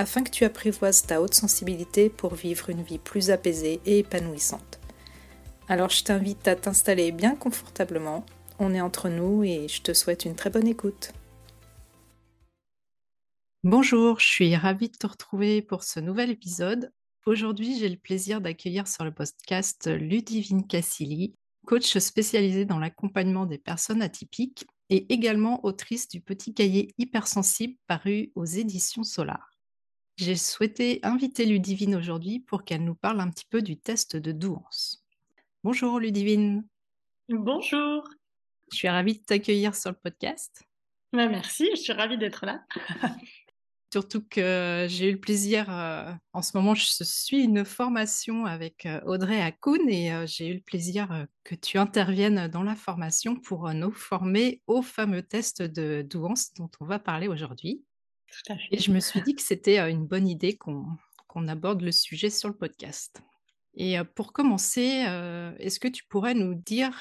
afin que tu apprivoises ta haute sensibilité pour vivre une vie plus apaisée et épanouissante. Alors je t'invite à t'installer bien confortablement, on est entre nous et je te souhaite une très bonne écoute. Bonjour, je suis ravie de te retrouver pour ce nouvel épisode. Aujourd'hui, j'ai le plaisir d'accueillir sur le podcast Ludivine Cassili, coach spécialisée dans l'accompagnement des personnes atypiques et également autrice du petit cahier hypersensible paru aux éditions Solar. J'ai souhaité inviter Ludivine aujourd'hui pour qu'elle nous parle un petit peu du test de douance. Bonjour Ludivine. Bonjour. Je suis ravie de t'accueillir sur le podcast. Ben, merci, je suis ravie d'être là. Surtout que j'ai eu le plaisir, euh, en ce moment, je suis une formation avec euh, Audrey Hakoun et euh, j'ai eu le plaisir que tu interviennes dans la formation pour nous former au fameux test de douance dont on va parler aujourd'hui. Et je me suis dit que c'était une bonne idée qu'on aborde le sujet sur le podcast. Et pour commencer, est-ce que tu pourrais nous dire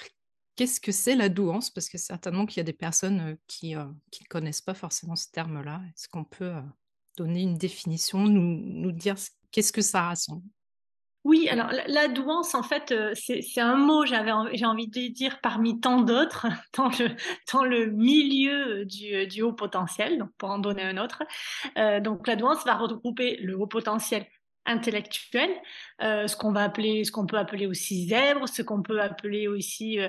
qu'est-ce que c'est la douance? Parce que certainement qu'il y a des personnes qui ne connaissent pas forcément ce terme-là. Est-ce qu'on peut donner une définition, nous, nous dire qu'est-ce que ça rassemble? Oui, alors la, douance, en fait, euh, c'est un mot, j'ai envie de dire parmi tant d'autres, dans le, dans le milieu du, du, haut potentiel, donc pour en donner un autre. Euh, donc la douance va regrouper le haut potentiel intellectuel, euh, ce qu'on va appeler, ce qu'on peut appeler aussi zèbre, ce qu'on peut appeler aussi,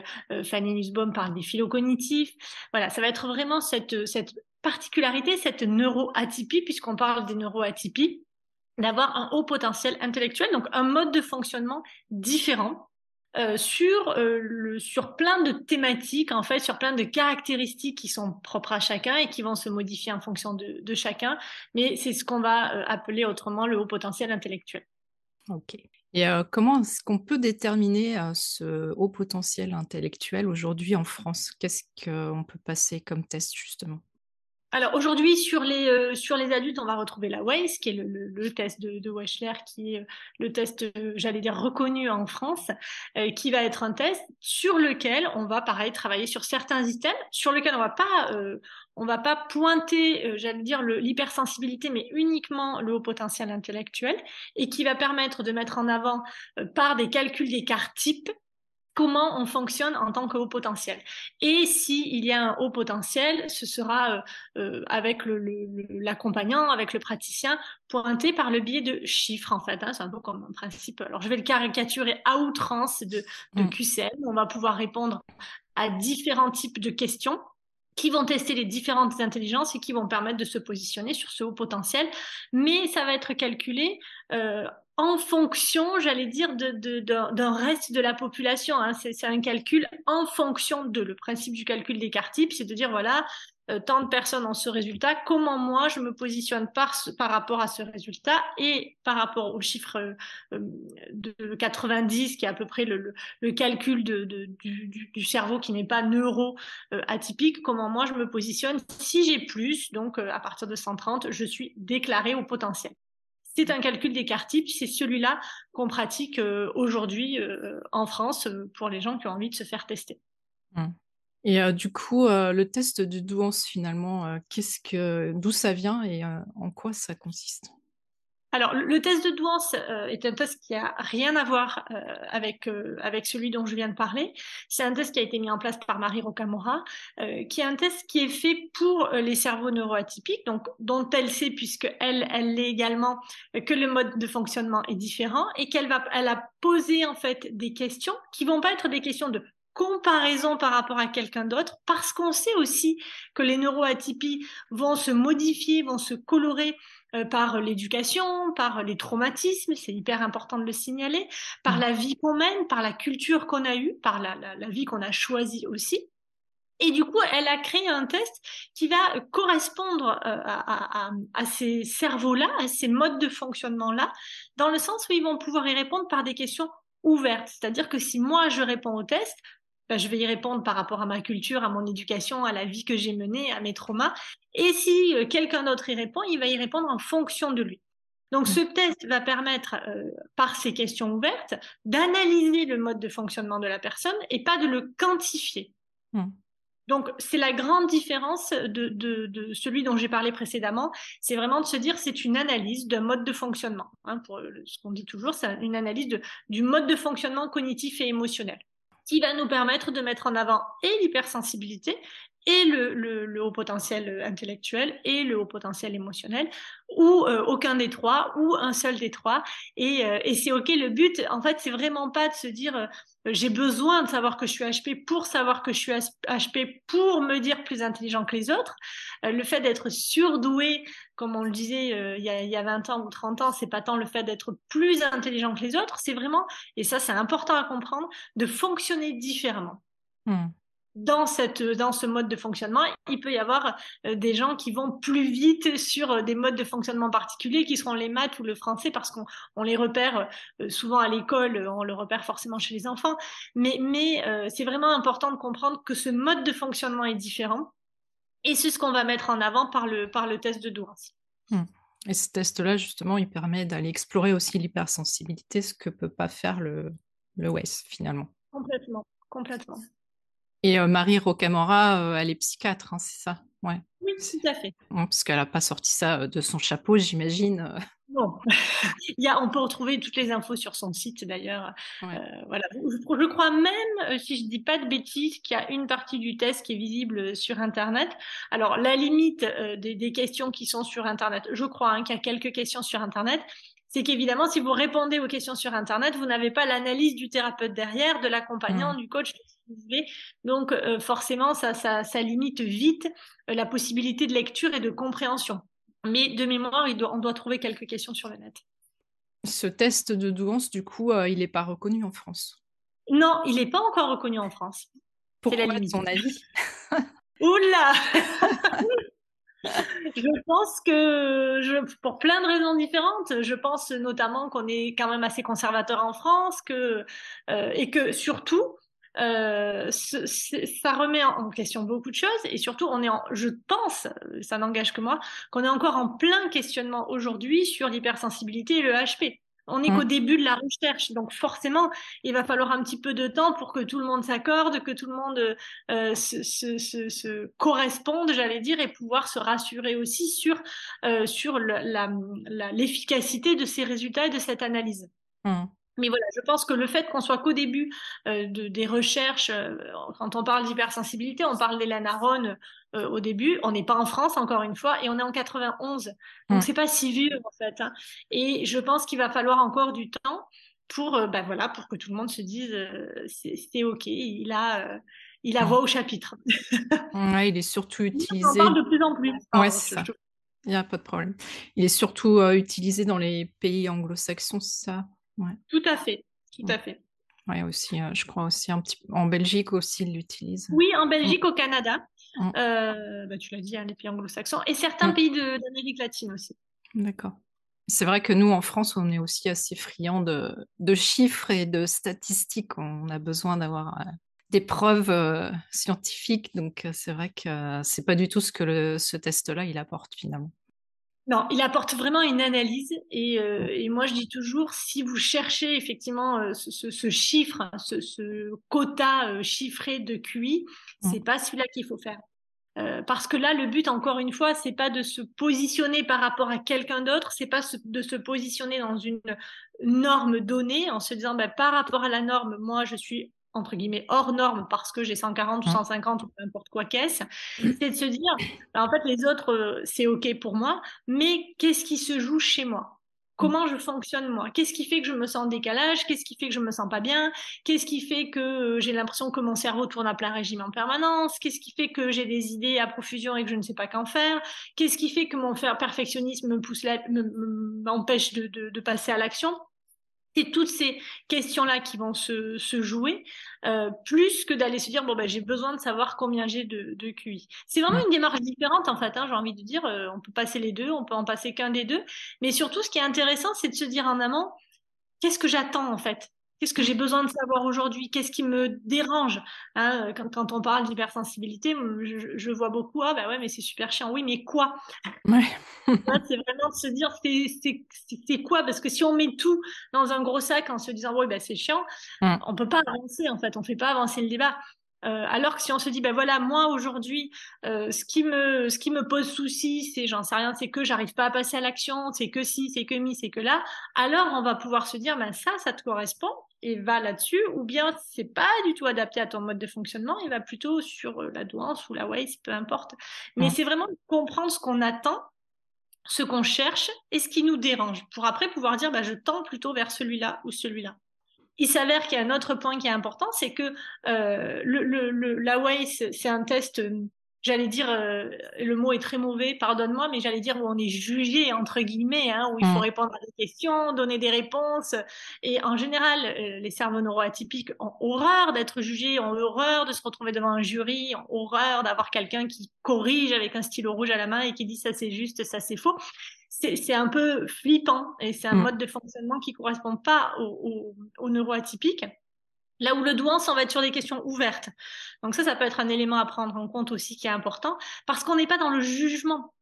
Fanny Nussbaum parle des phylocognitifs. Voilà, ça va être vraiment cette, cette particularité, cette neuroatypie, puisqu'on parle des neuroatypies, d'avoir un haut potentiel intellectuel, donc un mode de fonctionnement différent euh, sur, euh, le, sur plein de thématiques, en fait, sur plein de caractéristiques qui sont propres à chacun et qui vont se modifier en fonction de, chacun. Mais c'est ce qu'on va euh, appeler autrement le haut potentiel intellectuel. Ok. Et comment est-ce qu'on peut déterminer ce haut potentiel intellectuel aujourd'hui en France? Qu'est-ce qu'on peut passer comme test justement? Alors aujourd'hui sur les euh, sur les adultes, on va retrouver la WACE, qui est le, le, test de, de, Wechsler, qui est euh, le test, euh, j'allais dire reconnu en France, qui va être un test sur lequel on va pareil travailler sur certains items, sur lequel on va pas on va pas pointer, j'allais dire l'hypersensibilité, mais uniquement le haut potentiel intellectuel, et qui va permettre de mettre en avant par des calculs d'écart type comment on fonctionne en tant que haut potentiel. Et s'il y a un haut potentiel, ce sera euh, euh, avec l'accompagnant, le, avec le praticien, pointé par le biais de chiffres en fait. Hein. c'est un peu comme un principe. Alors je vais le caricaturer à outrance de, de mm. QCM. On va pouvoir répondre à différents types de questions qui vont tester les différentes intelligences et qui vont permettre de se positionner sur ce haut potentiel. Mais ça va être calculé euh, en fonction, j'allais dire, d'un reste de la population. Hein. C'est un calcul en fonction de. Le principe du calcul types, c'est de dire, voilà, euh, tant de personnes ont ce résultat, comment moi je me positionne par, rapport à ce résultat et par rapport au chiffre euh, de 90, qui est à peu près le, calcul du, cerveau qui n'est pas neuro euh, atypique, comment moi je me positionne. Si j'ai plus, donc à partir de 130, je suis déclaré au potentiel. C'est un calcul d'écart type, c'est celui-là qu'on pratique euh, aujourd'hui euh, en France euh, pour les gens qui ont envie de se faire tester. Mmh. Et du coup, le test de douance finalement, qu'est-ce que, d'où ça vient et en quoi ça consiste? Alors, le test de douance euh, est un test qui a rien à voir euh, avec euh, avec celui dont je viens de parler. C'est un test qui a été mis en place par Marie Rocamora, qui est un test qui est fait pour les cerveaux neuroatypiques, donc dont elle sait puisque elle elle l'est également que le mode de fonctionnement est différent et qu'elle va elle a posé en fait des questions qui vont pas être des questions de comparaison par rapport à quelqu'un d'autre, parce qu'on sait aussi que les neuroatypies vont se modifier, vont se colorer euh, par l'éducation, par les traumatismes, c'est hyper important de le signaler, par mm. la vie qu'on mène, par la culture qu'on a eue, par la, vie qu'on a choisie aussi. Et du coup, elle a créé un test qui va correspondre à, à, ces cerveaux-là, à ces modes de fonctionnement-là, dans le sens où ils vont pouvoir y répondre par des questions ouvertes. C'est-à-dire que si moi, je réponds au test, ben, je vais y répondre par rapport à ma culture, à mon éducation, à la vie que j'ai menée, à mes traumas. Et si quelqu'un d'autre y répond, il va y répondre en fonction de lui. Donc, mmh. ce test va permettre, euh, par ces questions ouvertes, d'analyser le mode de fonctionnement de la personne et pas de le quantifier. Mmh. Donc, c'est la grande différence de, celui dont j'ai parlé précédemment. C'est vraiment de se dire, c'est une analyse d'un mode de fonctionnement. Hein, pour ce qu'on dit toujours, c'est une analyse du mode de fonctionnement cognitif et émotionnel qui va nous permettre de mettre en avant et l'hypersensibilité et le, haut potentiel intellectuel et le haut potentiel émotionnel, ou euh, aucun des trois, ou un seul des trois. Et, euh, et c'est OK. Le but, en fait, c'est vraiment pas de se dire euh, j'ai besoin de savoir que je suis HP pour savoir que je suis HP pour me dire plus intelligent que les autres. le fait d'être surdoué, comme on le disait il, y a, il, y a, 20 ans ou 30 ans, c'est pas tant le fait d'être plus intelligent que les autres, c'est vraiment, et ça c'est important à comprendre, de fonctionner différemment. Hmm dans, cette, dans ce mode de fonctionnement, il peut y avoir euh, des gens qui vont plus vite sur euh, des modes de fonctionnement particuliers, qui seront les maths ou le français, parce qu'on les repère euh, souvent à l'école, on le repère forcément chez les enfants. Mais, mais c'est vraiment important de comprendre que ce mode de fonctionnement est différent. Et c'est ce qu'on va mettre en avant par le, par le test de Douras. Hmm. Et ce test-là, justement, il permet d'aller explorer aussi l'hypersensibilité, ce que peut pas faire le, le WES, finalement. Complètement, complètement. Et euh, Marie Rocamora, euh, elle est psychiatre, hein, c'est ça? Ouais. Oui, tout à fait. parce qu'elle n'a pas sorti ça euh, de son chapeau, j'imagine. Non. Il y a, on peut retrouver toutes les infos sur son site d'ailleurs. voilà. Je, crois même, si je ne dis pas de bêtises, qu'il y a une partie du test qui est visible sur Internet. Alors, la limite des, questions qui sont sur Internet, je crois hein, qu'il y a quelques questions sur Internet, c'est qu'évidemment, si vous répondez aux questions sur Internet, vous n'avez pas l'analyse du thérapeute derrière, de l'accompagnant, mmh. du coach, donc, euh, forcément, ça, ça, limite vite euh, la possibilité de lecture et de compréhension. Mais de mémoire, on doit trouver quelques questions sur le net. Ce test de douance, du coup, euh, il n'est pas reconnu en France? Non, il n'est pas encore reconnu en France. Pourquoi, la ton avis? Oula Je pense que, je, pour plein de raisons différentes, je pense notamment qu'on est quand même assez conservateur en France que, et que surtout, euh, ça remet en question beaucoup de choses et surtout, on est en, je pense, ça n'engage que moi, qu'on est encore en plein questionnement aujourd'hui sur l'hypersensibilité et le HP. On n'est qu'au mmh. début de la recherche, donc forcément, il va falloir un petit peu de temps pour que tout le monde s'accorde, que tout le monde euh, se, se, se, corresponde, j'allais dire, et pouvoir se rassurer aussi sur, euh, sur l'efficacité de ces résultats et de cette analyse. Mmh. Mais voilà, je pense que le fait qu'on soit qu'au début euh, de, des recherches, euh, quand on parle d'hypersensibilité, on parle d'Elan euh, au début, on n'est pas en France encore une fois, et on est en 91. Donc mmh. c'est pas si vieux en fait. Hein. Et je pense qu'il va falloir encore du temps pour, ben voilà, pour que tout le monde se dise c'est ok, il a, il a voix au chapitre. ouais, il est surtout utilisé. On parle de plus en plus. ouais, c'est ça. Il n'y a pas de problème. Il est surtout utilisé dans les pays anglo-saxons, ça? Tout à fait, tout à fait. Oui, aussi, euh, je crois aussi un petit en Belgique aussi, ils l'utilisent. Oui, en Belgique, au Canada. Euh, bah, tu l'as dit, hein, les pays anglo-saxons et certains pays d'Amérique latine aussi. D'accord. C'est vrai que nous, en France, on est aussi assez friands de, de chiffres et de statistiques. On a besoin d'avoir euh, des preuves scientifiques. Donc, c'est vrai que c'est pas du tout ce que ce test-là, il apporte finalement. Non, il apporte vraiment une analyse euh, et, moi je dis toujours, si vous cherchez effectivement euh, ce, chiffre, ce, quota euh, chiffré de QI, mm. c'est pas celui-là qu'il faut faire. parce que là, le but, encore une fois, c'est pas de se positionner par rapport à quelqu'un d'autre, c'est pas de se positionner dans une norme donnée en se disant, bah, par rapport à la norme, moi, je suis entre guillemets hors norme parce que j'ai 140 ou 150 mmh. ou n'importe quoi qu'est-ce, c'est de se dire bah, en fait les autres euh, c'est ok pour moi, mais qu'est-ce qui se joue chez moi? Comment je fonctionne moi? Qu'est-ce qui fait que je me sens en décalage? Qu'est-ce qui fait que je me sens pas bien? Qu'est-ce qui fait que euh, j'ai l'impression que mon cerveau tourne à plein régime en permanence? Qu'est-ce qui fait que j'ai des idées à profusion et que je ne sais pas qu'en faire? Qu'est-ce qui fait que mon perfectionnisme me pousse m'empêche de, de passer à l'action? C'est toutes ces questions-là qui vont se, jouer, euh, plus que d'aller se dire bon ben j'ai besoin de savoir combien j'ai de, de QI. C'est vraiment une démarche différente en fait. Hein, j'ai envie de dire, euh, on peut passer les deux, on peut en passer qu'un des deux, mais surtout ce qui est intéressant, c'est de se dire en amont qu'est-ce que j'attends en fait? Qu'est-ce que j'ai besoin de savoir aujourd'hui? Qu'est-ce qui me dérange? Hein, quand, on parle d'hypersensibilité, je, vois beaucoup ah bah ouais mais c'est super chiant. Oui mais quoi? Ouais. C'est vraiment de se dire c'est quoi? Parce que si on met tout dans un gros sac en se disant oui bah c'est chiant, mm. on peut pas avancer en fait. On fait pas avancer le débat. Euh, alors que si on se dit, ben voilà, moi aujourd'hui, euh, ce, qui me, ce qui me pose souci, c'est, j'en sais rien, c'est que j'arrive pas à passer à l'action, c'est que si, c'est que mi, c'est que là, alors on va pouvoir se dire, ben ça, ça te correspond et va là-dessus, ou bien c'est pas du tout adapté à ton mode de fonctionnement, et va plutôt sur euh, la douance ou la waste, peu importe. Mais c'est vraiment comprendre ce qu'on attend, ce qu'on cherche et ce qui nous dérange, pour après pouvoir dire, ben, je tends plutôt vers celui-là ou celui-là. Il s'avère qu'il y a un autre point qui est important, c'est que euh, le, la WACE, c'est un test, euh, j'allais dire, euh, le mot est très mauvais, pardonne-moi, mais j'allais dire où on est jugé, entre guillemets, hein, où il faut mm. répondre à des questions, donner des réponses. Et en général, les cerveaux neuroatypiques ont horreur d'être jugés, ont horreur de se retrouver devant un jury, ont horreur d'avoir quelqu'un qui corrige avec un stylo rouge à la main et qui dit ça c'est juste, ça c'est faux c'est un peu flippant et c'est un mm. mode de fonctionnement qui correspond pas au, au, neuroatypique. Là où le douance, on va être sur des questions ouvertes. Donc ça, ça peut être un élément à prendre en compte aussi qui est important parce qu'on n'est pas dans le jugement.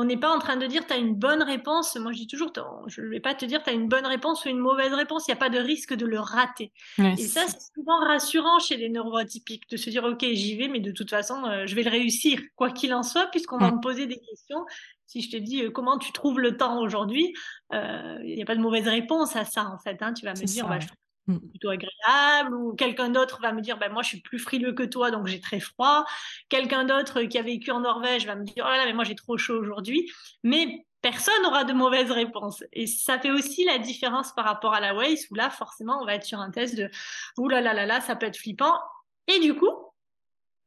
On n'est pas en train de dire tu as une bonne réponse. Moi, je dis toujours, je ne vais pas te dire tu as une bonne réponse ou une mauvaise réponse. Il n'y a pas de risque de le rater. et ça, c'est souvent rassurant chez les neuroatypiques de se dire ok, j'y vais, mais de toute façon, euh, je vais le réussir, quoi qu'il en soit, puisqu'on va mm. me poser des questions si je te dis euh, comment tu trouves le temps aujourd'hui, euh, il n'y a pas de mauvaise réponse à ça en fait. Hein. Tu vas me dire, bah, je trouve. Plutôt agréable, ou quelqu'un d'autre va me dire, bah, moi je suis plus frileux que toi, donc j'ai très froid. Quelqu'un d'autre qui a vécu en Norvège va me dire, oh là là, mais moi j'ai trop chaud aujourd'hui. Mais personne n'aura de mauvaise réponse. Et ça fait aussi la différence par rapport à la Waze, où là, forcément, on va être sur un test de, ouh là là là là, ça peut être flippant. Et du coup,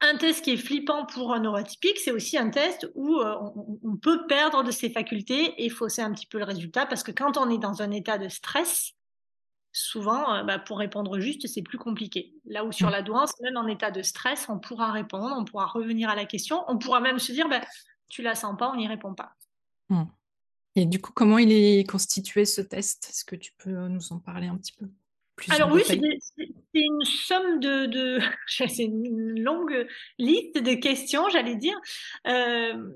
un test qui est flippant pour un neurotypique, c'est aussi un test où euh, on, peut perdre de ses facultés et fausser un petit peu le résultat parce que quand on est dans un état de stress, souvent, euh, bah, pour répondre juste, c'est plus compliqué. Là où sur mm. la douance, même en état de stress, on pourra répondre, on pourra revenir à la question, on pourra même se dire, bah, tu la sens pas, on n'y répond pas. Mm. Et du coup, comment il est constitué ce test? Est-ce que tu peux nous en parler un petit peu alors oui, c'est une somme de, de c'est une longue liste de questions, j'allais dire. Euh,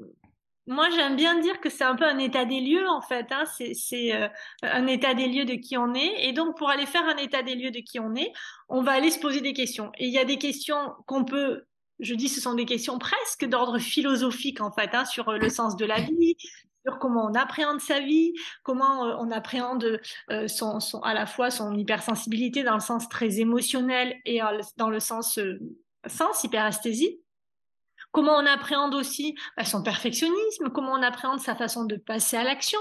moi, j'aime bien dire que c'est un peu un état des lieux, en fait. Hein. C'est euh, un état des lieux de qui on est. Et donc, pour aller faire un état des lieux de qui on est, on va aller se poser des questions. Et il y a des questions qu'on peut je dis ce sont des questions presque d'ordre philosophique en fait, hein, sur le sens de la vie, sur comment on appréhende sa vie, comment euh, on appréhende euh, son, à la fois son hypersensibilité dans le sens très émotionnel et dans le sens euh, sens hyperesthésie. Comment on appréhende aussi bah, son perfectionnisme, comment on appréhende sa façon de passer à l'action,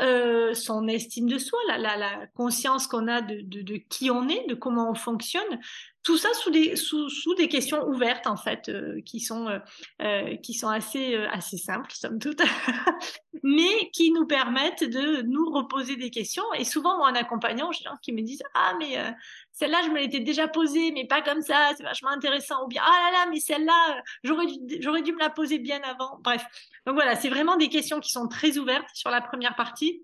son estime de soi, la, conscience qu'on a de, qui on est, de comment on fonctionne, tout ça sous des, sous, des questions ouvertes, en fait, euh, qui, sont, euh, euh, qui sont assez, assez simples, somme toute, mais qui nous permettent de nous reposer des questions. Et souvent, moi, en accompagnant, j'ai des gens qui me disent Ah, mais celle-là, je me l'étais déjà posée, mais pas comme ça, c'est vachement intéressant. Ou bien Ah là là, mais celle-là, j'aurais dû, j'aurais dû me la poser bien avant. Bref. Donc voilà, c'est vraiment des questions qui sont très ouvertes sur la première partie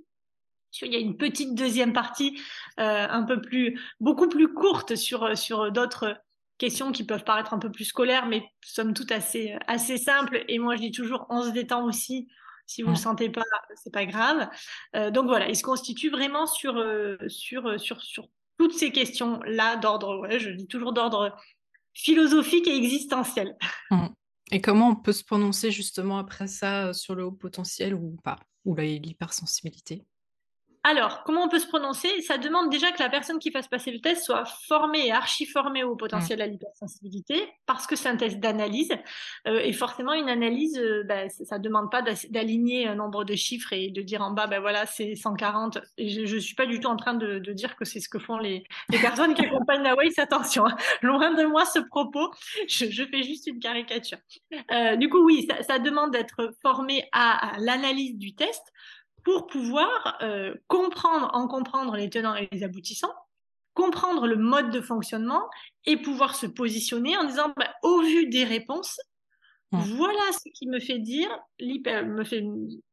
il y a une petite deuxième partie, euh, un peu plus, beaucoup plus courte sur, sur d'autres questions qui peuvent paraître un peu plus scolaires, mais somme toute assez, assez simples. Et moi, je dis toujours, on se détend aussi. Si vous ne le sentez pas, c'est pas grave. Euh, donc voilà, il se constitue vraiment sur, euh, sur, sur, sur toutes ces questions-là d'ordre, ouais, je dis toujours d'ordre philosophique et existentiel. Mmh. Et comment on peut se prononcer justement après ça sur le haut potentiel ou pas, ou l'hypersensibilité? Alors, comment on peut se prononcer? Ça demande déjà que la personne qui fasse passer le test soit formée et archi-formée au potentiel à l'hypersensibilité, parce que c'est un test d'analyse. Euh, et forcément, une analyse, euh, ben, ça ne demande pas d'aligner un nombre de chiffres et de dire en bas, ben voilà, c'est 140. Et je ne suis pas du tout en train de, dire que c'est ce que font les, personnes qui accompagnent la Waze. Attention, hein. loin de moi ce propos, je, fais juste une caricature. Euh, du coup, oui, ça, demande d'être formé à l'analyse du test pour pouvoir euh, comprendre, en comprendre les tenants et les aboutissants, comprendre le mode de fonctionnement et pouvoir se positionner en disant, bah, au vu des réponses, mmh. voilà ce qui me fait dire, me fait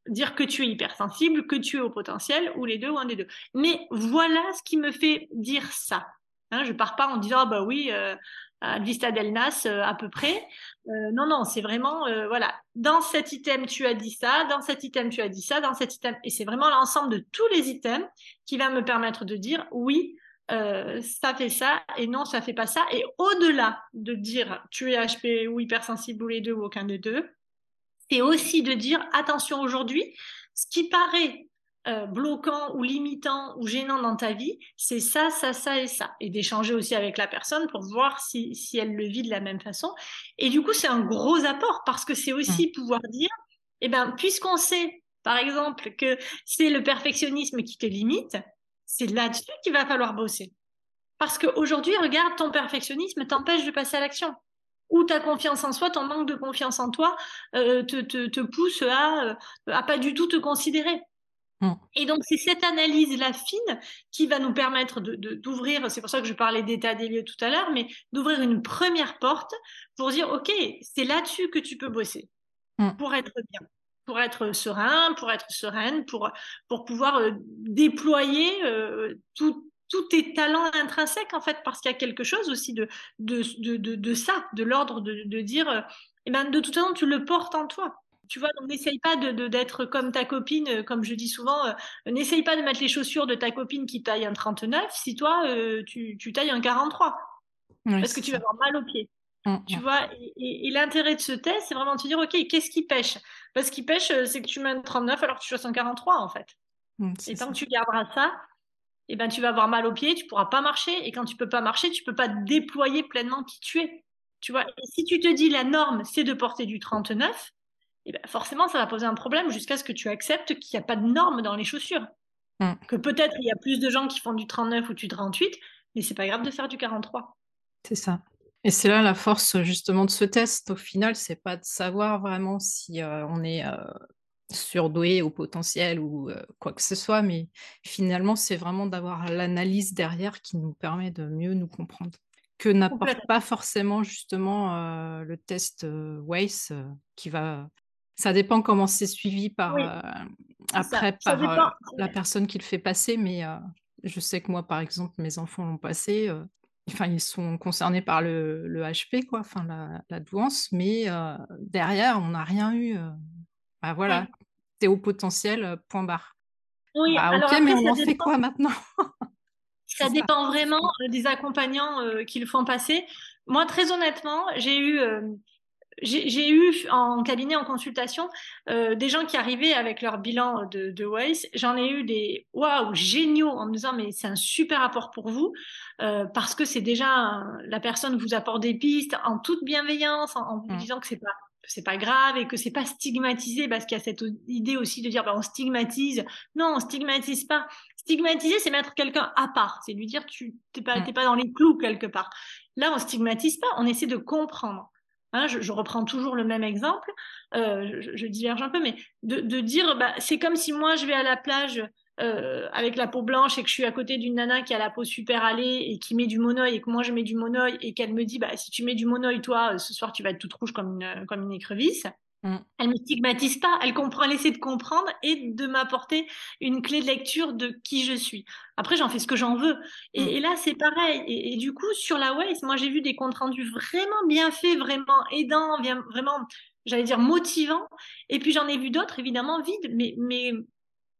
dire que tu es hypersensible, que tu es au potentiel, ou les deux, ou un des deux. Mais voilà ce qui me fait dire ça. Hein, je pars pas en disant, ah bah oui, euh, à Vista del Nas euh, à peu près. Euh, non, non, c'est vraiment, euh, voilà, dans cet item, tu as dit ça, dans cet item, tu as dit ça, dans cet item, et c'est vraiment l'ensemble de tous les items qui va me permettre de dire oui, ça fait ça, et non, ça fait pas ça. Et au-delà de dire tu es HP ou hypersensible ou les deux ou aucun des deux, c'est aussi de dire attention aujourd'hui, ce qui paraît euh, bloquant ou limitant ou gênant dans ta vie, c'est ça, ça, ça et ça. Et d'échanger aussi avec la personne pour voir si, si, elle le vit de la même façon. Et du coup, c'est un gros apport parce que c'est aussi mmh. pouvoir dire, eh ben, puisqu'on sait, par exemple, que c'est le perfectionnisme qui te limite, c'est là-dessus qu'il va falloir bosser. Parce qu'aujourd'hui, regarde, ton perfectionnisme t'empêche de passer à l'action ou ta confiance en soi, ton manque de confiance en toi euh, te, te, te, pousse à, euh, à pas du tout te considérer. Mm. Et donc, c'est cette analyse-là fine qui va nous permettre d'ouvrir, c'est pour ça que je parlais d'état des lieux tout à l'heure, mais d'ouvrir une première porte pour dire, OK, c'est là-dessus que tu peux bosser mm. pour être bien, pour être serein, pour être sereine, pour, pour pouvoir euh, déployer euh, tous tes talents intrinsèques, en fait, parce qu'il y a quelque chose aussi de, de, de, de ça, de l'ordre de, dire, euh, eh ben, de toute façon, tu le portes en toi tu vois, donc n'essaye pas de, d'être comme ta copine, euh, comme je dis souvent, euh, n'essaye pas de mettre les chaussures de ta copine qui taille un 39 si toi, euh, tu, tu, tailles un 43. parce que tu vas avoir mal aux pieds. Mmh, tu mmh. vois, et, l'intérêt de ce test, c'est vraiment de te dire, OK, qu'est-ce qui pêche? Parce qu'il pêche, c'est que tu mets un 39 alors que tu fasses un 43, en fait. Mmh, et tant que tu garderas ça, eh ben, tu vas avoir mal aux pieds, tu pourras pas marcher. Et quand tu peux pas marcher, tu peux pas déployer pleinement qui tu es. Tu vois, et si tu te dis la norme, c'est de porter du 39, eh ben, forcément, ça va poser un problème jusqu'à ce que tu acceptes qu'il n'y a pas de normes dans les chaussures. Mm. Que peut-être il y a plus de gens qui font du 39 ou du 38, mais c'est pas grave de faire du 43. C'est ça. Et c'est là la force justement de ce test. Au final, c'est pas de savoir vraiment si euh, on est euh, surdoué au potentiel ou euh, quoi que ce soit, mais finalement, c'est vraiment d'avoir l'analyse derrière qui nous permet de mieux nous comprendre. Que n'apporte pas forcément justement le test WACE qui va ça dépend comment c'est suivi par euh, après par euh, la personne qui le fait passer, mais euh, je sais que moi, par exemple, mes enfants l'ont passé. Enfin, ils sont concernés par le, le HP, quoi, enfin la, la douance, mais derrière, on n'a rien eu. Bah voilà, t'es au potentiel, point barre. Oui, bah, ok, mais on en fait quoi maintenant? Ça dépend vraiment des accompagnants qui le font passer. Moi, très honnêtement, j'ai eu j'ai eu en cabinet, en consultation, euh, des gens qui arrivaient avec leur bilan de, de Waze. J'en ai eu des waouh géniaux en me disant mais c'est un super apport pour vous euh, parce que c'est déjà la personne vous apporte des pistes en toute bienveillance, en, vous mmh. disant que c'est pas c'est pas grave et que c'est pas stigmatisé parce qu'il y a cette idée aussi de dire bah, on stigmatise. Non, on stigmatise pas. Stigmatiser, c'est mettre quelqu'un à part, c'est lui dire tu t'es pas mmh. pas dans les clous quelque part. Là, on stigmatise pas, on essaie de comprendre. Hein, je, reprends toujours le même exemple, euh, je, diverge un peu, mais de, dire, bah, c'est comme si moi je vais à la plage euh, avec la peau blanche et que je suis à côté d'une nana qui a la peau super allée et qui met du monoeil et que moi je mets du monoeil et qu'elle me dit, bah, si tu mets du monoeil, toi, ce soir tu vas être toute rouge comme une écrevisse. Mm. Elle me stigmatise pas, elle comprend, elle essaie de comprendre et de m'apporter une clé de lecture de qui je suis. Après, j'en fais ce que j'en veux. Et, mm. là, c'est pareil. Et, du coup, sur la Waze, moi, j'ai vu des comptes rendus vraiment bien faits, vraiment aidants, vraiment, j'allais dire, motivants. Et puis, j'en ai vu d'autres, évidemment, vides, mais, mais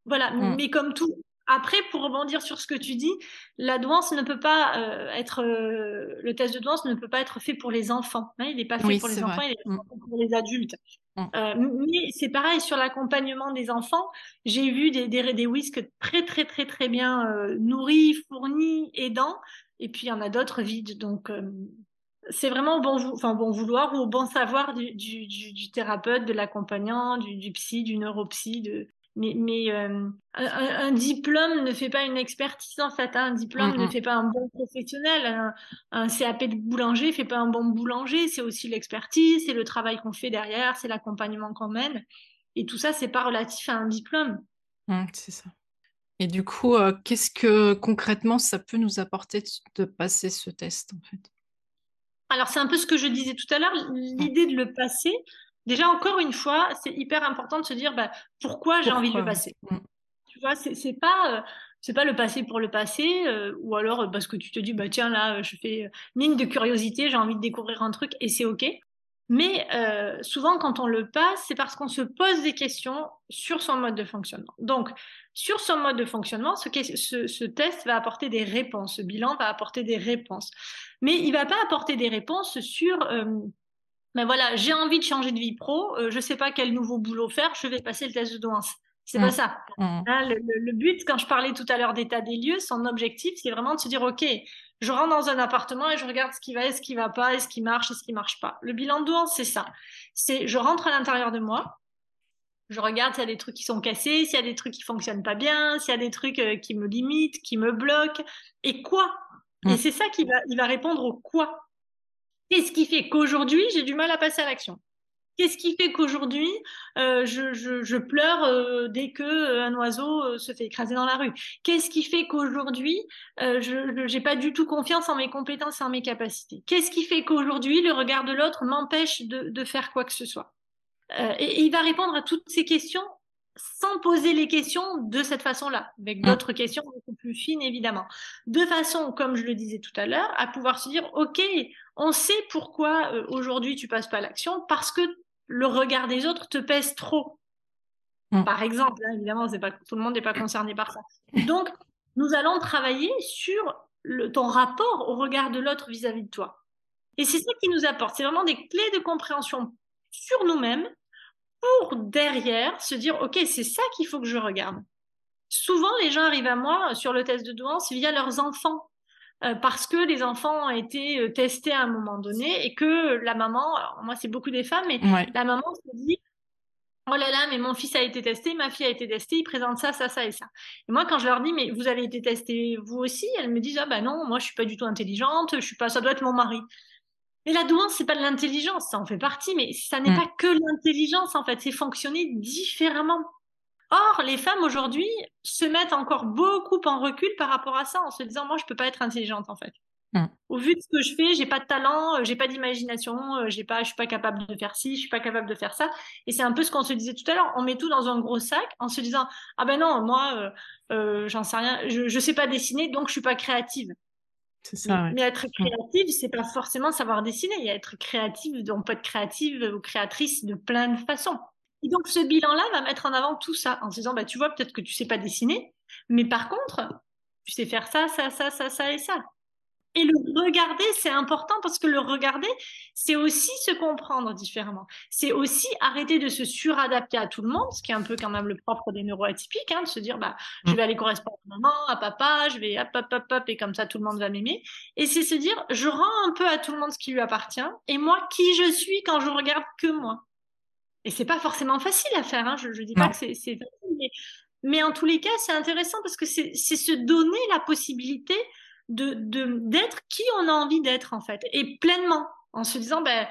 voilà, mm. mais comme tout, après, pour rebondir sur ce que tu dis, la douance ne peut pas euh, être, euh, le test de douance ne peut pas être fait pour les enfants. Hein. il n'est pas fait pour les enfants, il est fait pour les adultes. Mm. Euh, mais c'est pareil sur l'accompagnement des enfants. J'ai vu des, des, des whisks très, très, très, très bien nourris, fournis, aidants. Et puis, il y en a d'autres vides. Donc, c'est vraiment au bon, enfin, bon vouloir ou au bon savoir du, du, du, thérapeute, de l'accompagnant, du, du psy, du neuropsy, de, mais, mais euh, un, diplôme ne fait pas une expertise en fait. Hein. Un diplôme ne fait pas un bon professionnel. Un, CAP de boulanger ne fait pas un bon boulanger. C'est aussi l'expertise, c'est le travail qu'on fait derrière, c'est l'accompagnement qu'on mène. Et tout ça, c'est pas relatif à un diplôme. Mmh, c'est ça. Et du coup, euh, qu'est-ce que concrètement ça peut nous apporter de passer ce test en fait? Alors c'est un peu ce que je disais tout à l'heure, l'idée de le passer. Déjà encore une fois, c'est hyper important de se dire bah, pourquoi j'ai envie de le passer? Mmh. Tu vois, c'est pas euh, c'est pas le passé pour le passé, euh, ou alors parce que tu te dis bah tiens là je fais mine de curiosité, j'ai envie de découvrir un truc et c'est ok. Mais euh, souvent, quand on le passe, c'est parce qu'on se pose des questions sur son mode de fonctionnement. Donc, sur son mode de fonctionnement, ce, ce, test va apporter des réponses, ce bilan va apporter des réponses. Mais il ne va pas apporter des réponses sur, ben voilà, j'ai envie de changer de vie pro, euh, je ne sais pas quel nouveau boulot faire, je vais passer le test de douance. C'est pas mmh. ça. Mmh. Hein, le, but, quand je parlais tout à l'heure d'état des lieux, son objectif, c'est vraiment de se dire, OK, je rentre dans un appartement et je regarde ce qui va et ce qui va pas, et ce qui marche et ce qui marche pas. Le bilan de douance, c'est ça. C'est, je rentre à l'intérieur de moi, je regarde s'il y a des trucs qui sont cassés, s'il y a des trucs qui fonctionnent pas bien, s'il y a des trucs euh, qui me limitent, qui me bloquent, et quoi? Et mmh. c'est ça qui va, il va répondre au quoi? Qu'est-ce qui fait qu'aujourd'hui, j'ai du mal à passer à l'action? Qu'est-ce qui fait qu'aujourd'hui, euh, je, pleure euh, dès que euh, un oiseau se fait écraser dans la rue? Qu'est-ce qui fait qu'aujourd'hui, je n'ai pas du tout confiance en mes compétences et en mes capacités? Qu'est-ce qui fait qu'aujourd'hui, le regard de l'autre m'empêche de, faire quoi que ce soit? Et, il va répondre à toutes ces questions sans poser les questions de cette façon-là, avec mmh. d'autres questions beaucoup plus fines, évidemment. De façon, comme je le disais tout à l'heure, à pouvoir se dire, OK, on sait pourquoi aujourd'hui tu passes pas à l'action, parce que le regard des autres te pèse trop. Mm. Par exemple, hein, évidemment, c'est pas tout le monde n'est pas concerné par ça. Donc, nous allons travailler sur le, ton rapport au regard de l'autre vis-à-vis de toi. Et c'est ça qui nous apporte. C'est vraiment des clés de compréhension sur nous-mêmes pour derrière se dire, OK, c'est ça qu'il faut que je regarde. Souvent, les gens arrivent à moi sur le test de douance via leurs enfants. Euh, parce que les enfants ont été euh, testés à un moment donné et que la maman, moi c'est beaucoup des femmes, mais la maman se dit Oh là là, mais mon fils a été testé, ma fille a été testée, il présente ça, ça, ça et ça. Et moi, quand je leur dis, mais vous avez été testé vous aussi, elles me disent, ah ben non, moi je suis pas du tout intelligente, je suis pas, ça doit être mon mari. Et la douance, c'est pas de l'intelligence, ça en fait partie, mais ça n'est mm. pas que l'intelligence en fait, c'est fonctionner différemment. Or, les femmes aujourd'hui se mettent encore beaucoup en recul par rapport à ça, en se disant moi je peux pas être intelligente en fait. Mm. Au vu de ce que je fais, j'ai pas de talent, euh, j'ai pas d'imagination, euh, j'ai pas, je suis pas capable de faire ci, je suis pas capable de faire ça. Et c'est un peu ce qu'on se disait tout à l'heure. On met tout dans un gros sac en se disant ah ben non moi euh, j'en sais rien, je, je sais pas dessiner donc je suis pas créative. Ça. Mais, être mm. créative, c'est pas forcément savoir dessiner. Il y a être créative, on peut être créative ou créatrice de plein de façons. Et donc, ce bilan-là va mettre en avant tout ça, en se disant, bah, tu vois, peut-être que tu sais pas dessiner, mais par contre, tu sais faire ça, ça, ça, ça, ça et ça. Et le regarder, c'est important parce que le regarder, c'est aussi se comprendre différemment. C'est aussi arrêter de se suradapter à tout le monde, ce qui est un peu quand même le propre des neuroatypiques, hein, de se dire, bah, je mm. vais aller correspondre à maman, à papa, je vais hop, hop, hop, hop, et comme ça, tout le monde va m'aimer. Et c'est se dire, je rends un peu à tout le monde ce qui lui appartient, et moi, qui je suis quand je regarde que moi. Et c'est pas forcément facile à faire, hein. je ne dis pas que c'est facile, mais, en tous les cas, c'est intéressant parce que c'est se donner la possibilité de d'être qui on a envie d'être, en fait, et pleinement, en se disant, ben,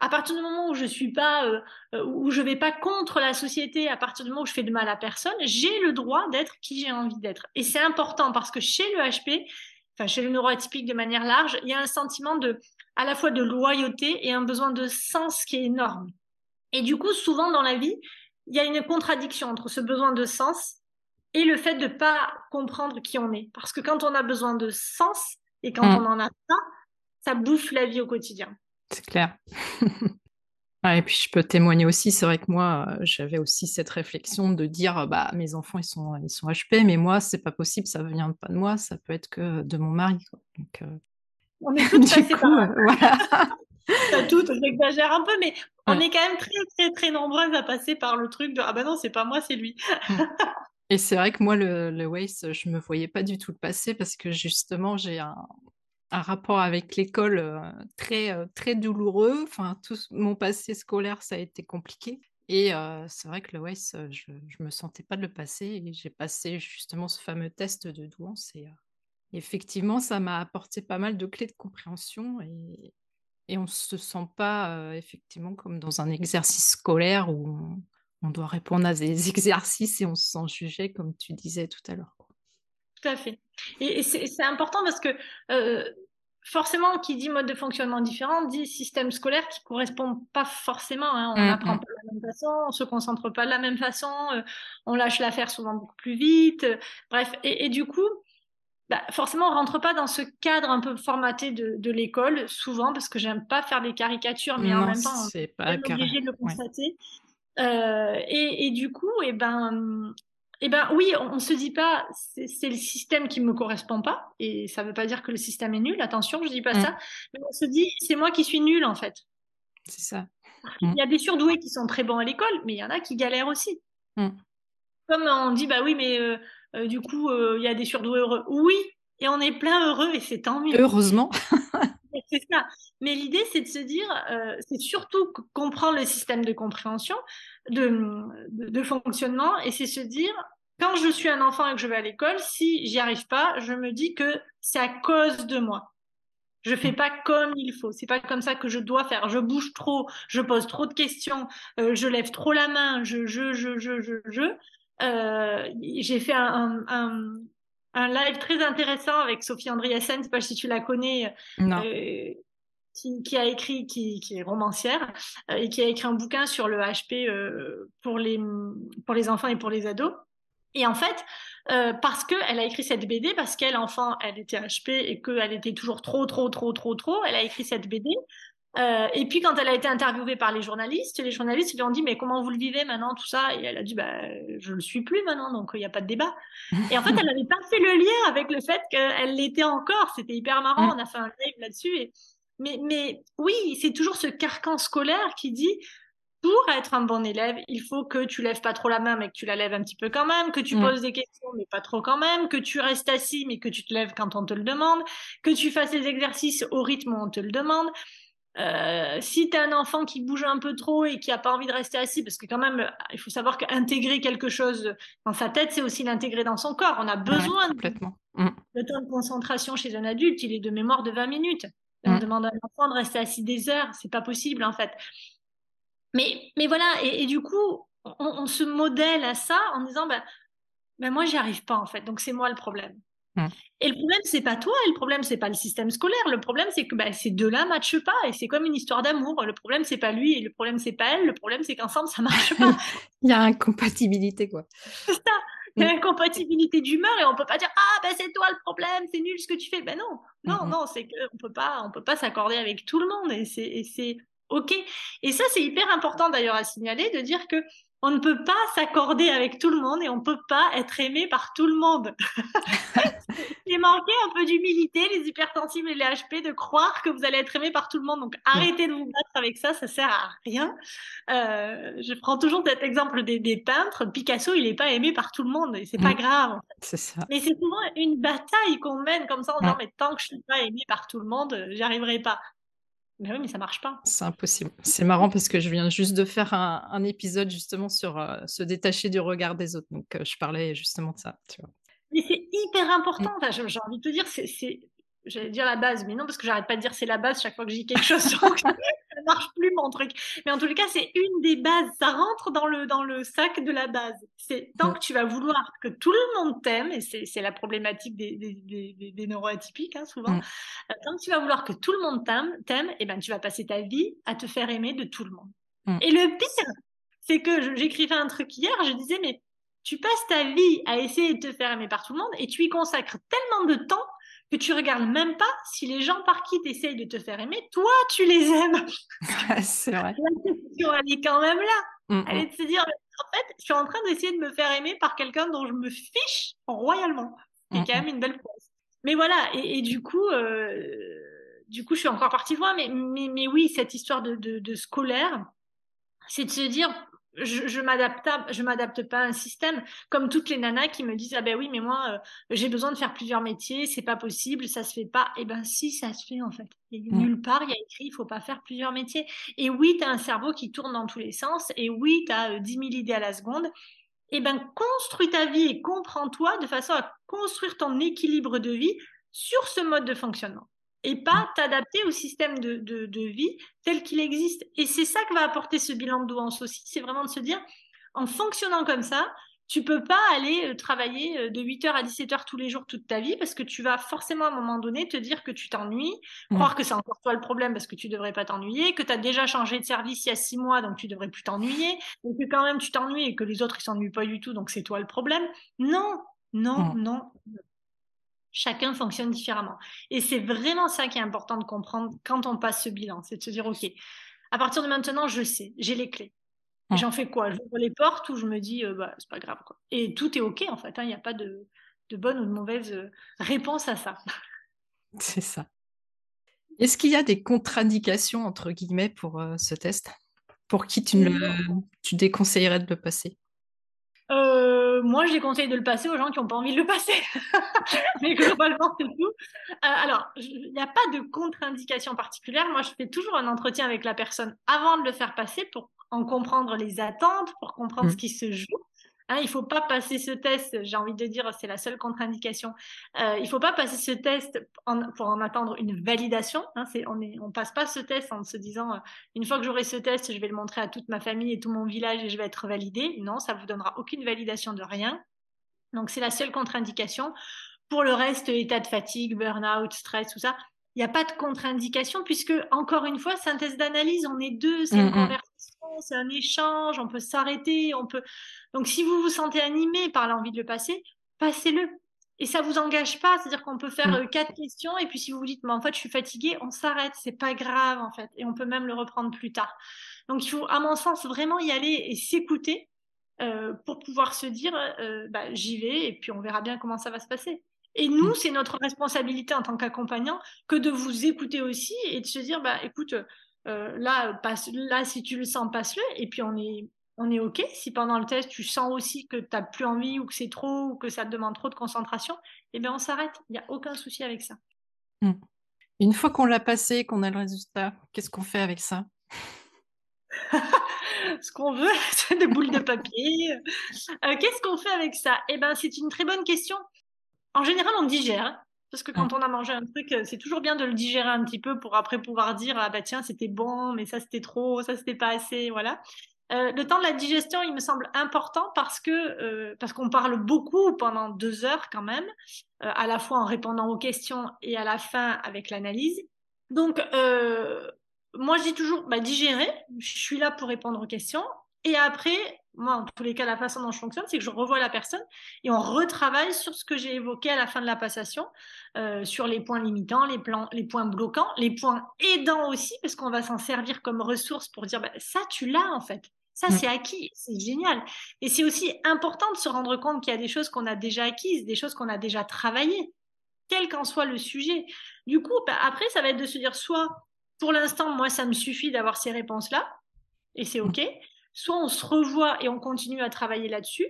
à partir du moment où je suis pas, euh, euh, où je vais pas contre la société, à partir du moment où je fais de mal à personne, j'ai le droit d'être qui j'ai envie d'être. Et c'est important parce que chez le HP, enfin chez le neuroatypique de manière large, il y a un sentiment de, à la fois de loyauté et un besoin de sens qui est énorme. Et du coup, souvent dans la vie, il y a une contradiction entre ce besoin de sens et le fait de ne pas comprendre qui on est. Parce que quand on a besoin de sens et quand mm. on en a pas, ça bouffe la vie au quotidien. C'est clair. et puis je peux témoigner aussi, c'est vrai que moi, euh, j'avais aussi cette réflexion de dire, bah mes enfants ils sont, ils sont HP, mais moi c'est pas possible, ça vient pas de moi, ça peut être que de mon mari. Donc, euh, On est toutes passées par là. toutes, j'exagère un peu, mais on est quand même très, très, très nombreuses à passer par le truc de Ah ben non, c'est pas moi, c'est lui. Et c'est vrai que moi, le, le Waze, je me voyais pas du tout le passer parce que justement, j'ai un, un rapport avec l'école euh, très, euh, très douloureux. Enfin, tout mon passé scolaire, ça a été compliqué. Et euh, c'est vrai que le Waze, je ne me sentais pas de le passer. Et j'ai passé justement ce fameux test de douance. Et effectivement, ça m'a apporté pas mal de clés de compréhension. Et, et on ne se sent pas effectivement comme dans un exercice scolaire où on doit répondre à des exercices et on se sent jugé, comme tu disais tout à l'heure. Tout à fait. Et, c'est important parce que euh, forcément, qui dit mode de fonctionnement différent dit système scolaire qui ne correspond pas forcément. Hein. On n'apprend mm, mm. pas de la même façon, on ne se concentre pas de la même façon, euh, on lâche l'affaire souvent beaucoup plus vite. Euh, bref, et, du coup, bah, forcément, on rentre pas dans ce cadre un peu formaté de, l'école, souvent, parce que j'aime pas faire des caricatures, mais en même temps, on est obligé de le constater. Euh, et, du coup, eh ben, eh ben oui, on, ne se dit pas c'est le système qui me correspond pas et ça veut pas dire que le système est nul. Attention, je dis pas mm. ça, mais on se dit c'est moi qui suis nul en fait. C'est ça. Il y a des surdoués qui sont très bons à l'école, mais il y en a qui galèrent aussi. Mm. Comme on dit bah oui, mais euh, euh, du coup euh, il y a des surdoués heureux. Oui, et on est plein heureux et c'est tant mieux. Heureusement. c'est ça. Mais l'idée, c'est de se dire, c'est surtout comprendre le système de compréhension, de, fonctionnement et c'est se dire quand je suis un enfant et que je vais à l'école, si j'y arrive pas, je me dis que c'est à cause de moi. Je fais pas comme il faut. C'est pas comme ça que je dois faire. Je bouge trop, je pose trop de questions, euh, je lève trop la main, je, je, je, je, je, je. Euh, j'ai fait un, un, un, live très intéressant avec Sophie Andriasen, je sais pas si tu la connais. Non. Euh, qui, a écrit, qui, est romancière, euh, et qui a écrit un bouquin sur le HP pour, les, pour les enfants et pour les ados. Et en fait, euh, parce qu'elle a écrit cette BD, parce qu'elle, enfant, elle était HP et qu'elle était toujours trop, trop, trop, trop, trop, elle a écrit cette BD. Et puis quand elle a été interviewée par les journalistes, les journalistes lui ont dit mais comment vous le vivez maintenant tout ça? Et elle a dit bah je le suis plus maintenant donc il n'y a pas de débat. Et en fait elle n'avait pas fait le lien avec le fait qu'elle l'était encore. C'était hyper marrant. On a fait un live là-dessus et, mais, mais oui, c'est toujours ce carcan scolaire qui dit pour être un bon élève, il faut que tu lèves pas trop la main, mais que tu la lèves un petit peu quand même, que tu mm. poses des questions, mais pas trop quand même, que tu restes assis, mais que tu te lèves quand on te le demande, que tu fasses les exercices au rythme où on te le demande. Euh, si tu as un enfant qui bouge un peu trop et qui a pas envie de rester assis, parce que quand même, il faut savoir qu'intégrer quelque chose dans sa tête, c'est aussi l'intégrer dans son corps. On a besoin de, mm. de temps de concentration chez un adulte, il est de mémoire de 20 minutes. On mm. demande à un enfant de rester assis des heures, c'est pas possible en fait. Mais, mais voilà, et, du coup, on, se modèle à ça en disant, ben, ben moi, j'y arrive pas en fait, donc c'est moi le problème. Mm. Et le problème, c'est pas toi, et le problème, c'est pas le système scolaire. Le problème, c'est que ben, ces deux-là ne matchent pas, et c'est comme une histoire d'amour. Le problème, c'est pas lui, et le problème, c'est pas elle. Le problème, c'est qu'ensemble, ça marche pas. Il y a incompatibilité, quoi. C'est ça. Il y a incompatibilité d'humeur et on peut pas dire ah ben c'est toi le problème, c'est nul ce que tu fais. Ben non, non, mm-hmm. non, c'est qu'on peut pas, on peut pas s'accorder avec tout le monde et c'est ok. Et ça c'est hyper important d'ailleurs à signaler de dire que on ne peut pas s'accorder avec tout le monde et on ne peut pas être aimé par tout le monde. C'est manquer un peu d'humilité, les hypersensibles et les HP, de croire que vous allez être aimé par tout le monde. Donc arrêtez de vous battre avec ça, ça sert à rien. Euh, je prends toujours cet exemple des, peintres. Picasso, il n'est pas aimé par tout le monde et c'est pas mm. grave. C'est ça. Mais c'est souvent une bataille qu'on mène comme ça en disant mais tant que je suis pas aimé par tout le monde, j'y arriverai pas. Mais oui, mais ça marche pas. C'est impossible. C'est marrant parce que je viens juste de faire un, épisode justement sur euh, se détacher du regard des autres. Donc, euh, je parlais justement de ça. Tu vois. Mais c'est hyper important. Mmh. j'ai envie de te dire, c'est j'allais dire la base, mais non, parce que j'arrête pas de dire c'est la base chaque fois que je dis quelque chose, donc marche plus mon truc. Mais en tous les cas, c'est une des bases, ça rentre dans le, dans le sac de la base. C'est tant que tu vas vouloir que tout le monde t'aime, et c'est la problématique des, des, des, neuroatypiques, hein, souvent, mm. euh, tant que tu vas vouloir que tout le monde t'aime, et eh ben, tu vas passer ta vie à te faire aimer de tout le monde. Mm. Et le pire, c'est que j'écrivais un truc hier, je disais, mais tu passes ta vie à essayer de te faire aimer par tout le monde et tu y consacres tellement de temps que tu regardes même pas si les gens par qui tu essayes de te faire aimer, toi, tu les aimes. c'est vrai. La question, elle est quand même là. Mm, elle est mm. de se dire, en fait, je suis en train d'essayer de me faire aimer par quelqu'un dont je me fiche royalement. C'est mm, quand même une belle chose. Mais voilà, et, du coup, euh, du coup, je suis encore partie loin, mais, mais, mais oui, cette histoire de, de, de scolaire, c'est de se dire, je, je m'adapte je m'adapte pas à un système comme toutes les nanas qui me disent ah ben oui mais moi euh, j'ai besoin de faire plusieurs métiers c'est pas possible ça se fait pas. Et eh ben si ça se fait en fait. Mm. nulle part il y a écrit il faut pas faire plusieurs métiers. Et oui tu as un cerveau qui tourne dans tous les sens et oui tu as 10 000 idées à la seconde. Et eh ben construis ta vie et comprends-toi de façon à construire ton équilibre de vie sur ce mode de fonctionnement et pas t'adapter au système de, de, vie tel qu'il existe. Et c'est ça que va apporter ce bilan de douance aussi, c'est vraiment de se dire, en fonctionnant comme ça, tu peux pas aller euh, travailler euh, de 8h à 17h tous les jours toute ta vie parce que tu vas forcément à un moment donné te dire que tu t'ennuies, croire que c'est encore toi le problème parce que tu devrais pas t'ennuyer, que tu as déjà changé de service il y a 6 mois donc tu devrais plus t'ennuyer, et que quand même tu t'ennuies et que les autres ils s'ennuient pas du tout donc c'est toi le problème. Non, non, non. Chacun fonctionne différemment. Et c'est vraiment ça qui est important de comprendre quand on passe ce bilan, c'est de se dire, OK, à partir de maintenant, je sais, j'ai les clés. Mmh. J'en fais quoi? J'ouvre les portes ou je me dis, euh, bah, c'est pas grave. Quoi. Et tout est OK, en fait. Hein. Il n'y a pas de, bonne ou de mauvaise euh, réponse à ça. C'est ça. Est-ce qu'il y a des contre-indications, entre guillemets, pour euh, ce test? Pour qui tu, tu déconseillerais de le passer? Moi, je déconseille de le passer aux gens qui n'ont pas envie de le passer. Mais globalement, c'est tout. alors, il n'y a pas de contre-indication particulière. Moi, je fais toujours un entretien avec la personne avant de le faire passer pour en comprendre les attentes, pour comprendre mmh. ce qui se joue. Hein, il ne faut pas passer ce test, j'ai envie de dire, c'est la seule contre-indication. Euh, il ne faut pas passer ce test pour en attendre une validation. Hein, on ne passe pas ce test en se disant, euh, une fois que j'aurai ce test, je vais le montrer à toute ma famille et tout mon village et je vais être validé. Non, ça ne vous donnera aucune validation de rien. Donc c'est la seule contre-indication. Pour le reste, état de fatigue, burn-out, stress, tout ça, il n'y a pas de contre-indication puisque, encore une fois, synthèse d'analyse, on est deux, c'est une mmh. conversation, c'est un échange, on peut s'arrêter, on peut. Donc, si vous vous sentez animé par l'envie de le passer, passez-le. Et ça vous engage pas, c'est-à-dire qu'on peut faire mmh. euh, quatre questions et puis si vous vous dites, mais en fait, je suis fatiguée, on s'arrête, c'est pas grave en fait, et on peut même le reprendre plus tard. Donc, il faut, à mon sens, vraiment y aller et s'écouter euh, pour pouvoir se dire, euh, bah, j'y vais et puis on verra bien comment ça va se passer. Et nous, mm. c'est notre responsabilité en tant qu'accompagnant que de vous écouter aussi et de se dire, bah, écoute, euh, là, passe, là, si tu le sens, passe-le. Et puis, on est, on est OK. Si pendant le test, tu sens aussi que tu n'as plus envie ou que c'est trop ou que ça te demande trop de concentration, eh bien, on s'arrête. Il n'y a aucun souci avec ça. Mm. Une fois qu'on l'a passé, qu'on a le résultat, qu'est-ce qu'on fait avec ça? Ce qu'on veut, c'est des boules de papier. Euh, qu'est-ce qu'on fait avec ça? Eh ben, c'est une très bonne question en général, on digère. Parce que quand on a mangé un truc, euh, c'est toujours bien de le digérer un petit peu pour après pouvoir dire ah bah tiens c'était bon, mais ça c'était trop, ça c'était pas assez, voilà. Euh, le temps de la digestion, il me semble important parce que euh, parce qu'on parle beaucoup pendant deux heures quand même, à la fois en répondant aux questions et à la fin avec l'analyse. Donc moi je dis toujours bah, digérer. Je suis là pour répondre aux questions et après moi, en tous les cas, la façon dont je fonctionne, c'est que je revois la personne et on retravaille sur ce que j'ai évoqué à la fin de la passation, euh, sur les points limitants, les, plans, les points bloquants, les points aidants aussi, parce qu'on va s'en servir comme ressource pour dire, bah, ça, tu l'as en fait. Ça, c'est acquis, c'est génial. Et c'est aussi important de se rendre compte qu'il y a des choses qu'on a déjà acquises, des choses qu'on a déjà travaillées, quel qu'en soit le sujet. Du coup, bah, après, ça va être de se dire, soit, pour l'instant, moi, ça me suffit d'avoir ces réponses-là, et c'est OK soit on se revoit et on continue à travailler là-dessus.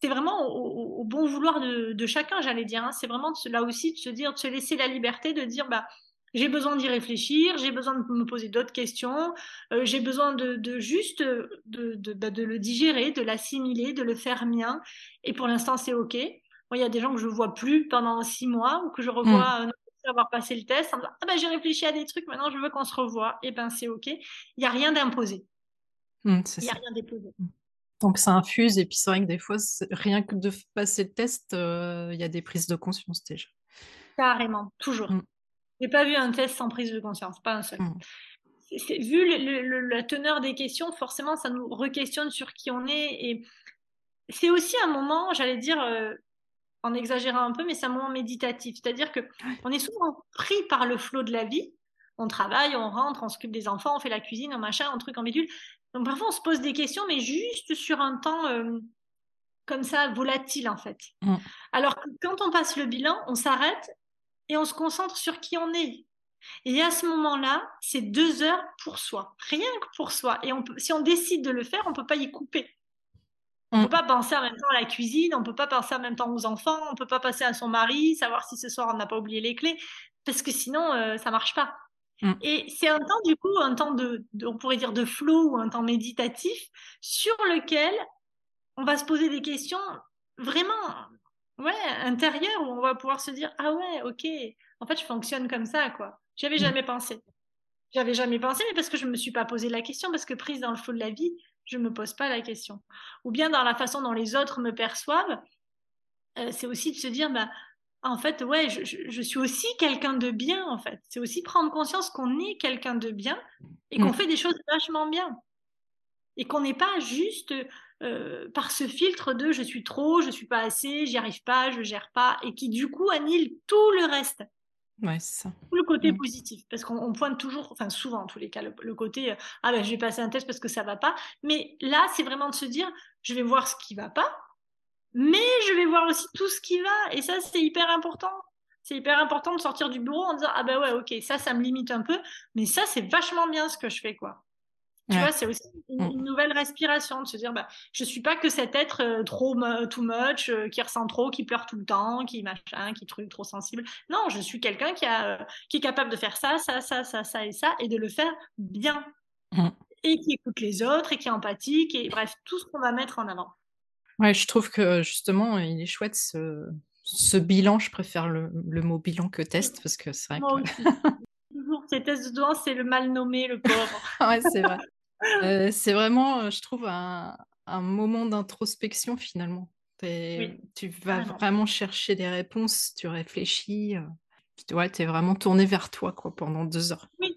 C'est vraiment au, bon vouloir de, chacun, j'allais dire. Hein. C'est vraiment là aussi de se dire, de se laisser la liberté de dire, bah, j'ai besoin d'y réfléchir, j'ai besoin de me poser d'autres questions, euh, j'ai besoin de, juste bah, de, le digérer, de l'assimiler, de le faire mien. Et pour l'instant, c'est OK. Moi, il y a des gens que je ne vois plus pendant six mois ou que je revois mmh. avoir passé le test. ah ben, j'ai réfléchi à des trucs, maintenant je veux qu'on se revoie. Et ben c'est OK. Il n'y a rien d'imposé. Mmh, il n'y a rien déposé. Mmh. Donc ça infuse, et puis c'est vrai que des fois, rien que de passer le test, euh, il y a des prises de conscience déjà. Carrément, toujours. Mmh. Je n'ai pas vu un test sans prise de conscience, pas un seul. vu la teneur des questions, forcément, ça nous re-questionne sur qui on est. Et c'est aussi un moment, j'allais dire, euh, en exagérant un peu, mais c'est un moment méditatif. C'est-à-dire que on est souvent pris par le flot de la vie. On travaille, on rentre, on s'occupe des enfants, on fait la cuisine, un machin, un truc en bidule. Donc parfois on se pose des questions, mais juste sur un temps euh, comme ça, volatile en fait. Mm. Alors que quand on passe le bilan, on s'arrête et on se concentre sur qui on est. Et à ce moment-là, c'est deux heures pour soi, rien que pour soi. Et on si on décide de le faire, on ne peut pas y couper. On ne mm. peut pas penser en même temps à la cuisine, on ne peut pas penser en même temps aux enfants, on ne peut pas passer à son mari, savoir si ce soir on n'a pas oublié les clés, parce que sinon, euh, ça marche pas. Mm. Et c'est un temps, du coup, un temps de, on pourrait dire de flow ou un temps méditatif sur lequel on va se poser des questions vraiment ouais, intérieures où on va pouvoir se dire Ah ouais, ok, en fait, je fonctionne comme ça, quoi. J'avais mm. jamais pensé. J'avais jamais pensé, mais parce que je ne me suis pas posé la question, parce que prise dans le flot de la vie, je ne me pose pas la question. Ou bien dans la façon dont les autres me perçoivent, euh, c'est aussi de se dire, bah, en fait, ouais, je, suis aussi quelqu'un de bien, en fait. C'est aussi prendre conscience qu'on est quelqu'un de bien et qu'on mm. fait des choses vachement bien. Et qu'on n'est pas juste euh, par ce filtre de je suis trop, je suis pas assez, j'y arrive pas, je gère pas, et qui du coup annule tout le reste. Ouais, c'est ça. Tout le côté positif, parce qu'on pointe toujours, enfin souvent en tous les cas, le, côté euh, ah ben je vais passer un test parce que ça va pas. Mais là, c'est vraiment de se dire je vais voir ce qui va pas, mais je vais voir aussi tout ce qui va, et ça c'est hyper important. C'est hyper important de sortir du bureau en disant ah ben ouais ok ça ça me limite un peu, mais ça c'est vachement bien ce que je fais quoi. Tu vois, c'est aussi mm. une, nouvelle respiration de se dire, bah, je suis pas que cet être euh, trop too much, euh, qui ressent trop, qui pleure tout le temps, qui machin, qui truc trop sensible. Non, je suis quelqu'un qui a, euh, qui est capable de faire ça, ça, ça, ça, ça et ça, et de le faire bien, mm. et qui écoute les autres, et qui est empathique, et bref, tout ce qu'on va mettre en avant. Ouais, je trouve que justement, il est chouette ce, ce bilan. Je préfère le, le, mot bilan que test parce que c'est vrai Moi que. Toujours, ces tests de doigts, c'est le mal nommé, le pauvre. ouais, c'est vrai. Euh, c'est vraiment, euh, je trouve, un, moment d'introspection finalement. Tu vas vraiment chercher des réponses, tu réfléchis, euh, ouais, tu es vraiment tourné vers toi quoi, pendant deux heures. Oui,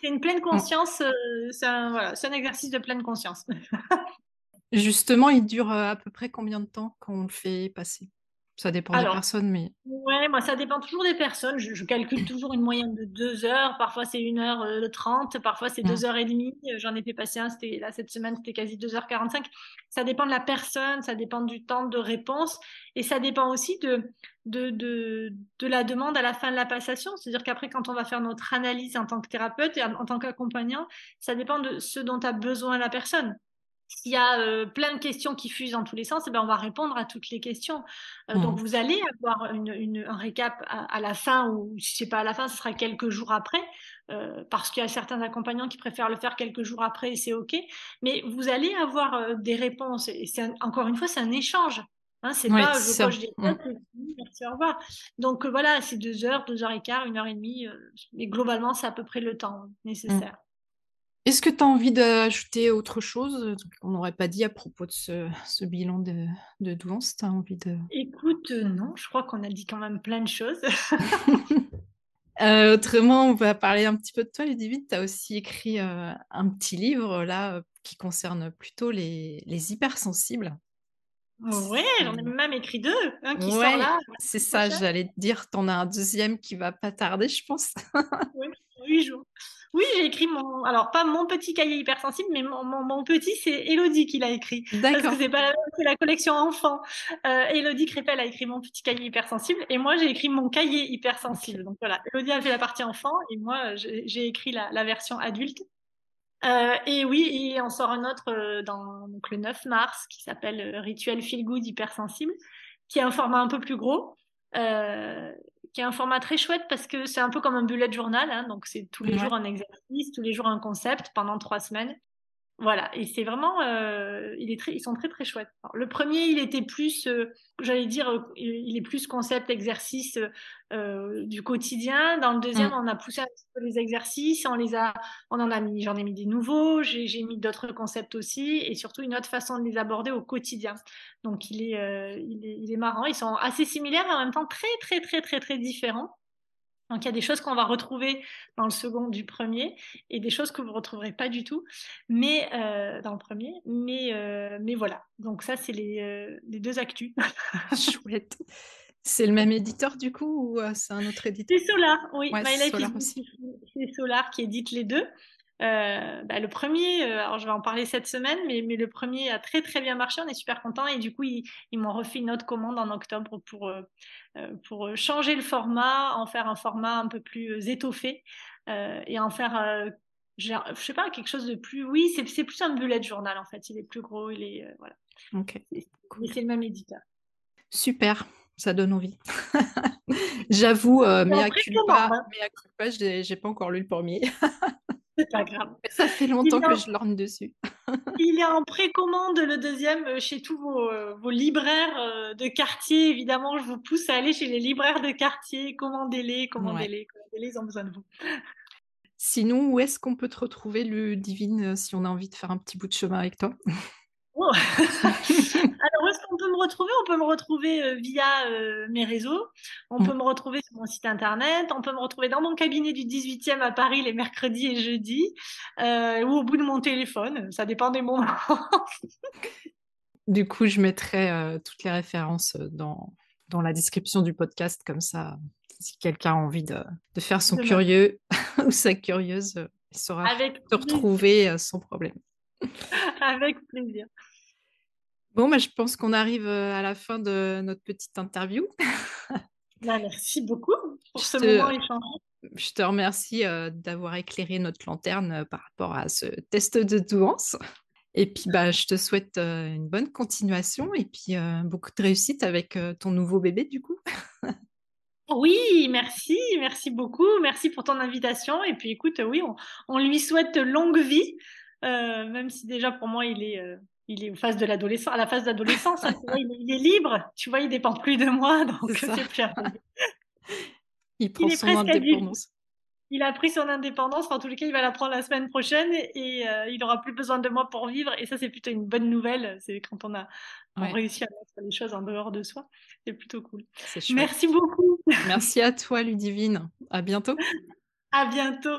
c'est une pleine conscience, c'est un, exercice de pleine conscience. Justement, il dure à peu près combien de temps quand on le fait passer? Ça dépend des personnes, mais. Ouais, moi, ça dépend toujours des personnes. Je, calcule toujours une moyenne de deux heures. Parfois, c'est une heure euh, trente. Parfois, c'est deux heures et demie. Euh, j'en ai fait passer un. C'était là cette semaine, c'était quasi deux heures quarante-cinq. Ça dépend de la personne. Ça dépend du temps de réponse. Et ça dépend aussi de, de, de, de la demande à la fin de la passation. C'est-à-dire qu'après, quand on va faire notre analyse en tant que thérapeute et en tant qu'accompagnant, ça dépend de ce dont a besoin la personne. S'il y a euh, plein de questions qui fusent dans tous les sens, eh ben on va répondre à toutes les questions. Euh, donc, mmh. vous allez avoir une, un récap à, la fin, ou si ce n'est pas à la fin, ce sera quelques jours après, euh, parce qu'il y a certains accompagnants qui préfèrent le faire quelques jours après et c'est OK. Mais vous allez avoir des réponses. Et c'est encore une fois, c'est un échange. Hein, c'est pas je coche des mmh. merci, au revoir. Donc voilà, c'est deux heures, deux heures et quart, une heure et demie. mais globalement, c'est à peu près le temps nécessaire. Est-ce que tu as envie d'ajouter autre chose euh, qu'on n'aurait pas dit à propos de ce, bilan de, de douance? As envie de... Écoute, euh, non, je crois qu'on a dit quand même plein de choses. Euh, autrement, on va parler un petit peu de toi, Ludivine. Tu as aussi écrit un petit livre là qui concerne plutôt les, les hypersensibles. Oui, j'en ai même écrit deux hein, qui sont là. C'est ça, j'allais te dire, tu en as un deuxième qui va pas tarder, je pense. oui, huit jours. Oui, j'ai écrit mon. Alors, pas mon petit cahier hypersensible, mais mon, petit, c'est Elodie qui l'a écrit. D'accord. Parce que c'est, pas c'est la collection enfant. Euh, Elodie Crépel a écrit mon petit cahier hypersensible et moi, j'ai écrit mon cahier hypersensible. Donc voilà, Elodie a fait la partie enfant et moi, j'ai, écrit la, version adulte. Euh, et oui, il en sort un autre euh, dans, donc le 9 mars qui s'appelle Rituel Feel Good Hypersensible, qui est un format un peu plus gros. Euh, qui est un format très chouette parce que c'est un peu comme un bullet journal, hein, donc c'est tous les jours un exercice, tous les jours un concept pendant trois semaines. Voilà, et c'est vraiment, euh, il est très, ils sont très très chouettes. le premier, il était plus, euh, j'allais dire, euh, il est plus concept exercice du quotidien. Dans le deuxième, mm. on a poussé un petit peu les exercices, on les a, on en a mis, j'en ai mis des nouveaux, j'ai mis d'autres concepts aussi, et surtout une autre façon de les aborder au quotidien. Donc il est, il est, il est marrant. Ils sont assez similaires, mais en même temps très très très très très différents. Donc il y a des choses qu'on va retrouver dans le second du premier et des choses que vous ne retrouverez pas du tout mais, euh, dans le premier. Mais, euh, mais voilà, donc ça c'est les, euh, les, deux actus. Chouette. C'est le même éditeur du coup ou c'est un autre éditeur? C'est Solar, oui. C'est Solar qui édite les deux. Euh, bah, le premier, euh, alors je vais en parler cette semaine, mais, mais, le premier a très très bien marché, on est super content et du coup ils, m'ont refait une autre commande en octobre pour, euh, pour changer le format, en faire un format un peu plus étoffé et en faire, je sais pas, quelque chose de plus, oui, c'est plus un bullet journal en fait, il est plus gros, il est, voilà. Ok. c'est le même éditeur. Super, ça donne envie. J'avoue, mais à culpa, culpa j'ai pas encore lu le premier. C'est pas grave. Ça fait longtemps que je lorne dessus. il est en précommande le deuxième euh, chez tous vos, euh, vos, libraires euh, de quartier. Évidemment, je vous pousse à aller chez les libraires de quartier. Commandez-les, commandez-les, commandez-les, ils ont besoin de vous. Sinon, où est-ce qu'on peut te retrouver, Ludivine, si on a envie de faire un petit bout de chemin avec toi? Oh. Alors, où est-ce qu'on peut me retrouver? On peut me retrouver euh, via euh, mes réseaux. On mm. peut me retrouver sur mon site internet. On peut me retrouver dans mon cabinet du 18e à Paris les mercredis et jeudis. Euh, ou au bout de mon téléphone. Ça dépend des moments. du coup, je mettrai toutes les références dans, dans la description du podcast. Comme ça, si quelqu'un a envie de, de faire son curieux ou sa curieuse, il saura te retrouver sans problème. Avec plaisir. Bon, bah, je pense qu'on arrive euh, à la fin de notre petite interview. Bah, merci beaucoup pour ce moment échangé. Je te remercie euh, d'avoir éclairé notre lanterne euh, par rapport à ce test de douance. Et puis, bah, je te souhaite une bonne continuation et puis beaucoup de réussite avec ton nouveau bébé, du coup. Oui, merci, merci beaucoup, merci pour ton invitation. Et puis écoute, oui, on lui souhaite longue vie, euh, même si déjà pour moi il est, euh, il est de l'adolescence, à la phase d'adolescence, hein, il, est libre, tu vois, il dépend plus de moi, donc c'est plus Il prend son indépendance. Il a pris son indépendance, en tous les cas, il va la prendre la semaine prochaine et euh, il aura plus besoin de moi pour vivre. Et ça, c'est plutôt une bonne nouvelle. C'est quand on a réussi à mettre les choses en dehors de soi. C'est plutôt cool. Merci beaucoup. Merci à toi, Ludivine. À bientôt. À bientôt.